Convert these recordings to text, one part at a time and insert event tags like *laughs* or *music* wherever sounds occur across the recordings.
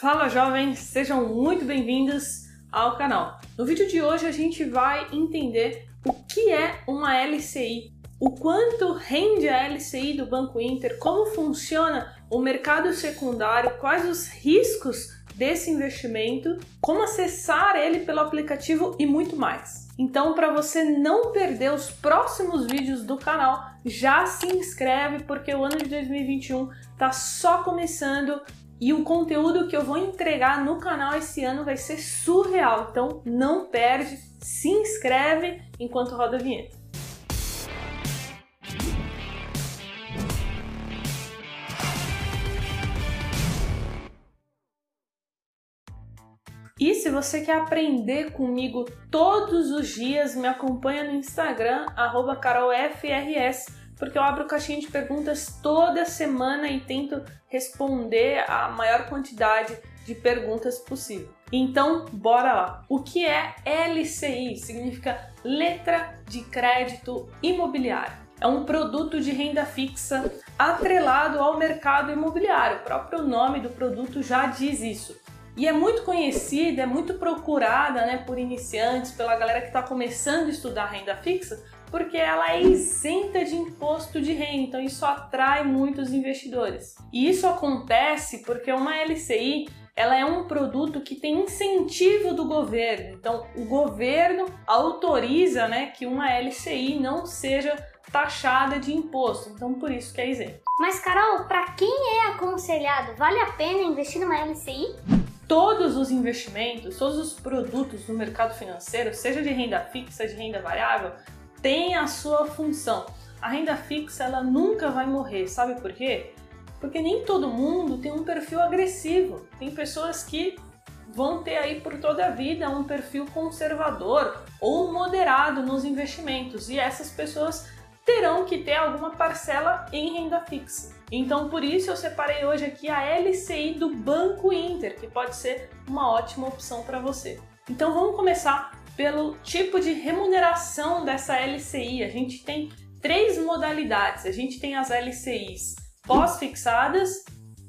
Fala jovens, sejam muito bem-vindos ao canal. No vídeo de hoje a gente vai entender o que é uma LCI, o quanto rende a LCI do Banco Inter, como funciona o mercado secundário, quais os riscos desse investimento, como acessar ele pelo aplicativo e muito mais. Então, para você não perder os próximos vídeos do canal, já se inscreve porque o ano de 2021 está só começando e o conteúdo que eu vou entregar no canal esse ano vai ser surreal. Então não perde, se inscreve enquanto roda a vinheta. E se você quer aprender comigo todos os dias, me acompanha no Instagram, carolfrs, porque eu abro caixinha de perguntas toda semana e tento responder a maior quantidade de perguntas possível. Então, bora lá. O que é LCI? Significa Letra de Crédito Imobiliário. É um produto de renda fixa atrelado ao mercado imobiliário. O próprio nome do produto já diz isso. E é muito conhecida, é muito procurada né, por iniciantes, pela galera que está começando a estudar renda fixa, porque ela é isenta de imposto de renda, então isso atrai muitos investidores. E isso acontece porque uma LCI ela é um produto que tem incentivo do governo. Então, o governo autoriza né, que uma LCI não seja taxada de imposto. Então, por isso que é isento. Mas, Carol, para quem é aconselhado, vale a pena investir numa LCI? Todos os investimentos, todos os produtos no mercado financeiro, seja de renda fixa, de renda variável, tem a sua função. A renda fixa ela nunca vai morrer, sabe por quê? Porque nem todo mundo tem um perfil agressivo. Tem pessoas que vão ter aí por toda a vida um perfil conservador ou moderado nos investimentos e essas pessoas terão que ter alguma parcela em renda fixa. Então, por isso eu separei hoje aqui a LCI do Banco Inter, que pode ser uma ótima opção para você. Então, vamos começar pelo tipo de remuneração dessa LCI. A gente tem três modalidades. A gente tem as LCIs pós-fixadas,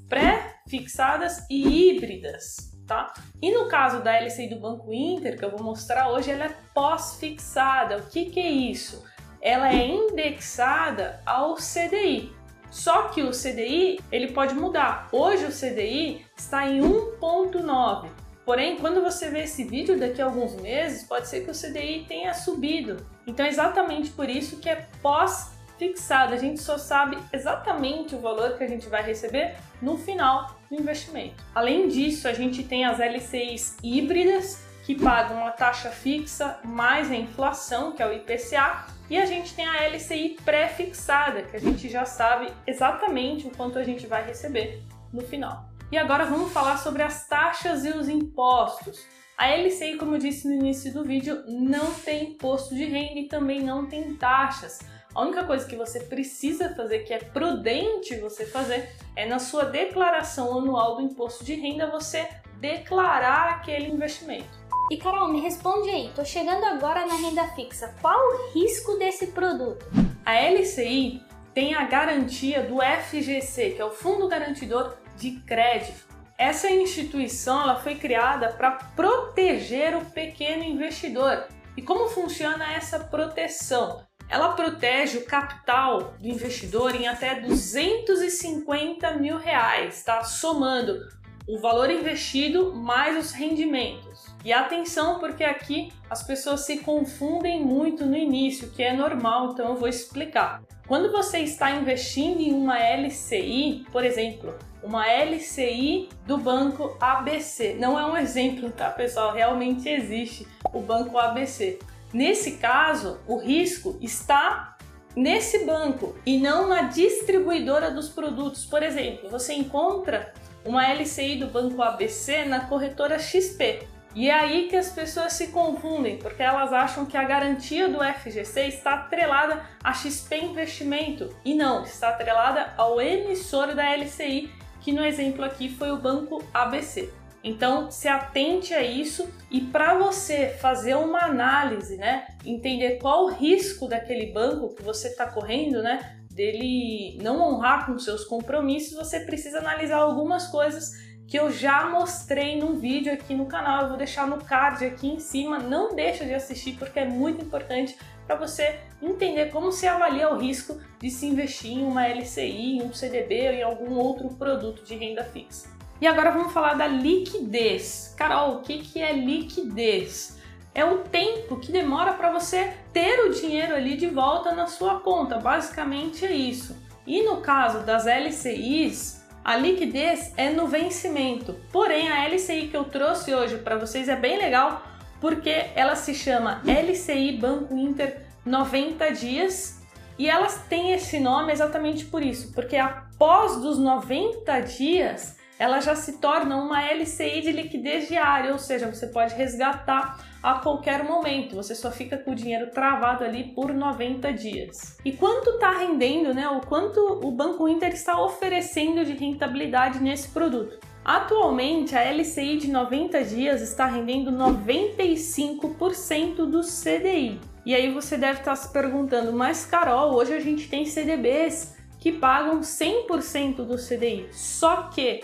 pré-fixadas e híbridas. Tá? E no caso da LCI do Banco Inter, que eu vou mostrar hoje, ela é pós-fixada. O que, que é isso? Ela é indexada ao CDI. Só que o CDI ele pode mudar. Hoje o CDI está em 1,9. Porém, quando você vê esse vídeo daqui a alguns meses, pode ser que o CDI tenha subido. Então é exatamente por isso que é pós-fixado. A gente só sabe exatamente o valor que a gente vai receber no final do investimento. Além disso, a gente tem as LCIs híbridas, que pagam a taxa fixa mais a inflação, que é o IPCA, e a gente tem a LCI pré-fixada, que a gente já sabe exatamente o quanto a gente vai receber no final. E agora vamos falar sobre as taxas e os impostos. A LCI, como eu disse no início do vídeo, não tem imposto de renda e também não tem taxas. A única coisa que você precisa fazer, que é prudente você fazer, é na sua declaração anual do imposto de renda você declarar aquele investimento. E Carol, me responde aí, tô chegando agora na renda fixa, qual o risco desse produto? A LCI tem a garantia do FGC, que é o Fundo Garantidor de crédito. Essa instituição ela foi criada para proteger o pequeno investidor. E como funciona essa proteção? Ela protege o capital do investidor em até 250 mil reais, tá? Somando o valor investido mais os rendimentos. E atenção, porque aqui as pessoas se confundem muito no início, que é normal, então eu vou explicar. Quando você está investindo em uma LCI, por exemplo, uma LCI do banco ABC. Não é um exemplo, tá, pessoal? Realmente existe o banco ABC. Nesse caso, o risco está nesse banco e não na distribuidora dos produtos. Por exemplo, você encontra uma LCI do banco ABC na corretora XP. E é aí que as pessoas se confundem, porque elas acham que a garantia do FGC está atrelada a XP Investimento e não, está atrelada ao emissor da LCI que no exemplo aqui foi o banco ABC. Então, se atente a isso e para você fazer uma análise, né, entender qual o risco daquele banco que você está correndo, né, dele não honrar com seus compromissos, você precisa analisar algumas coisas que eu já mostrei num vídeo aqui no canal. Eu vou deixar no card aqui em cima. Não deixa de assistir porque é muito importante para você entender como se avalia o risco de se investir em uma LCI, em um CDB ou em algum outro produto de renda fixa. E agora vamos falar da liquidez. Carol, o que, que é liquidez? É o tempo que demora para você ter o dinheiro ali de volta na sua conta. Basicamente é isso. E no caso das LCIs, a liquidez é no vencimento. Porém, a LCI que eu trouxe hoje para vocês é bem legal porque ela se chama LCI Banco Inter 90 dias e elas têm esse nome exatamente por isso, porque após dos 90 dias ela já se torna uma LCI de liquidez diária, ou seja, você pode resgatar a qualquer momento, você só fica com o dinheiro travado ali por 90 dias. E quanto está rendendo, né? O quanto o Banco Inter está oferecendo de rentabilidade nesse produto? Atualmente, a LCI de 90 dias está rendendo 95% do CDI. E aí você deve estar se perguntando, mas Carol, hoje a gente tem CDBs que pagam 100% do CDI. Só que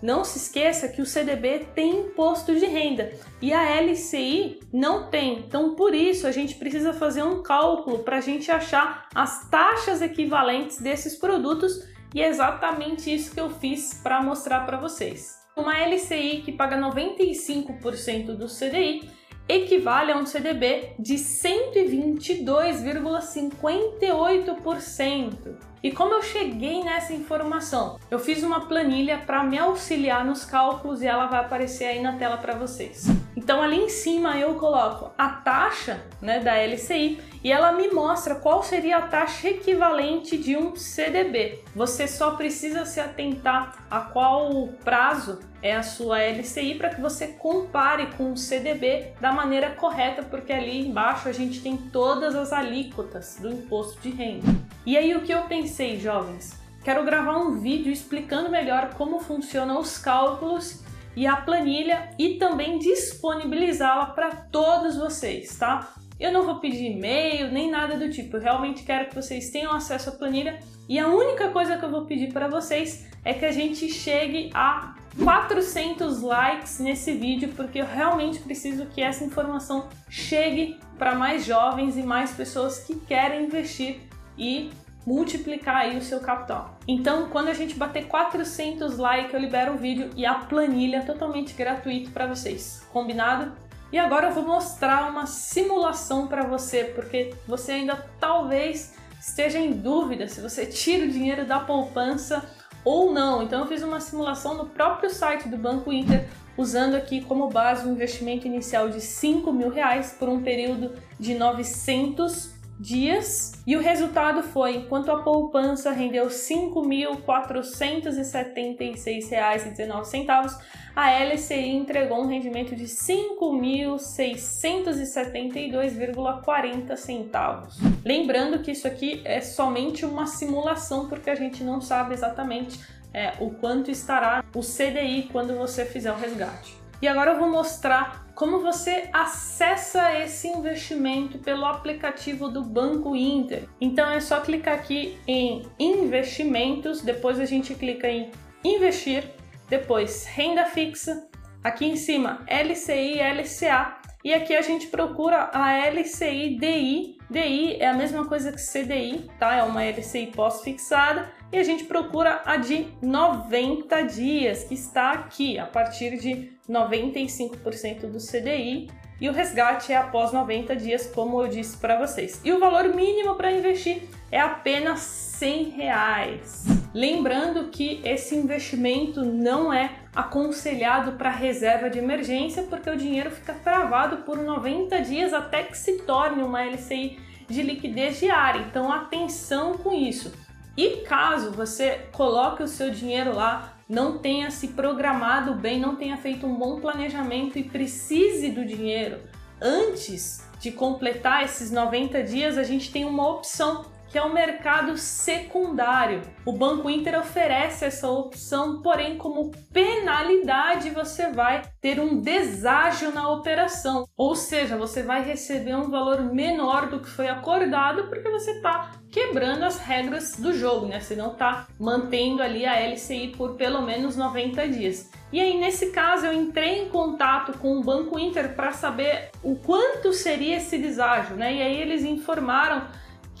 não se esqueça que o CDB tem imposto de renda e a LCI não tem. Então, por isso, a gente precisa fazer um cálculo para a gente achar as taxas equivalentes desses produtos e é exatamente isso que eu fiz para mostrar para vocês. Uma LCI que paga 95% do CDI equivale a um CDB de 122,58%. E como eu cheguei nessa informação? Eu fiz uma planilha para me auxiliar nos cálculos e ela vai aparecer aí na tela para vocês. Então ali em cima eu coloco a taxa né, da LCI e ela me mostra qual seria a taxa equivalente de um CDB. Você só precisa se atentar a qual prazo é a sua LCI para que você compare com o CDB da maneira correta, porque ali embaixo a gente tem todas as alíquotas do imposto de renda. E aí o que eu pensei, jovens? Quero gravar um vídeo explicando melhor como funcionam os cálculos e a planilha e também disponibilizá-la para todos vocês, tá? Eu não vou pedir e-mail nem nada do tipo, eu realmente quero que vocês tenham acesso à planilha e a única coisa que eu vou pedir para vocês é que a gente chegue a 400 likes nesse vídeo, porque eu realmente preciso que essa informação chegue para mais jovens e mais pessoas que querem investir e multiplicar aí o seu capital. Então, quando a gente bater 400 likes, eu libero o vídeo e a planilha totalmente gratuito para vocês. Combinado? E agora eu vou mostrar uma simulação para você, porque você ainda talvez esteja em dúvida se você *laughs* tira o dinheiro da poupança ou não. Então eu fiz uma simulação no próprio site do Banco Inter, usando aqui como base um investimento inicial de 5 mil reais por um período de 900 dias e o resultado foi, enquanto a poupança rendeu R$ 5.476,19, a LCI entregou um rendimento de R$ 5.672,40 centavos. Lembrando que isso aqui é somente uma simulação porque a gente não sabe exatamente é, o quanto estará o CDI quando você fizer o resgate. E agora eu vou mostrar como você acessa esse investimento pelo aplicativo do Banco Inter. Então é só clicar aqui em investimentos, depois a gente clica em investir, depois renda fixa, aqui em cima LCI, LCA e aqui a gente procura a LCI DI. DI é a mesma coisa que CDI, tá? É uma LCI pós-fixada e a gente procura a de 90 dias, que está aqui a partir de 95% do CDI e o resgate é após 90 dias, como eu disse para vocês. E o valor mínimo para investir é apenas 100 reais. Lembrando que esse investimento não é aconselhado para reserva de emergência, porque o dinheiro fica travado por 90 dias até que se torne uma LCI de liquidez diária. Então, atenção com isso. E caso você coloque o seu dinheiro lá, não tenha se programado bem, não tenha feito um bom planejamento e precise do dinheiro antes de completar esses 90 dias, a gente tem uma opção que é o mercado secundário. O Banco Inter oferece essa opção, porém, como penalidade, você vai ter um deságio na operação, ou seja, você vai receber um valor menor do que foi acordado porque você está quebrando as regras do jogo, né? Você não está mantendo ali a LCI por pelo menos 90 dias. E aí, nesse caso, eu entrei em contato com o Banco Inter para saber o quanto seria esse deságio, né? E aí eles informaram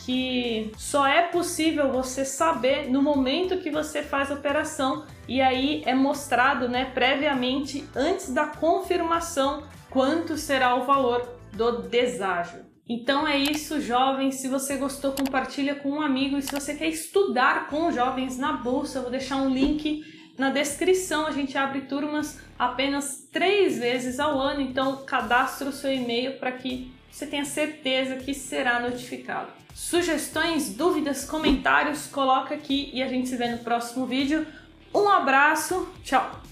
que só é possível você saber no momento que você faz a operação e aí é mostrado, né, previamente antes da confirmação quanto será o valor do deságio. Então é isso, jovens. Se você gostou, compartilha com um amigo. E se você quer estudar com jovens na bolsa, eu vou deixar um link na descrição. A gente abre turmas apenas três vezes ao ano. Então cadastre o seu e-mail para que você tenha certeza que será notificado. Sugestões, dúvidas, comentários, coloca aqui e a gente se vê no próximo vídeo. Um abraço, tchau!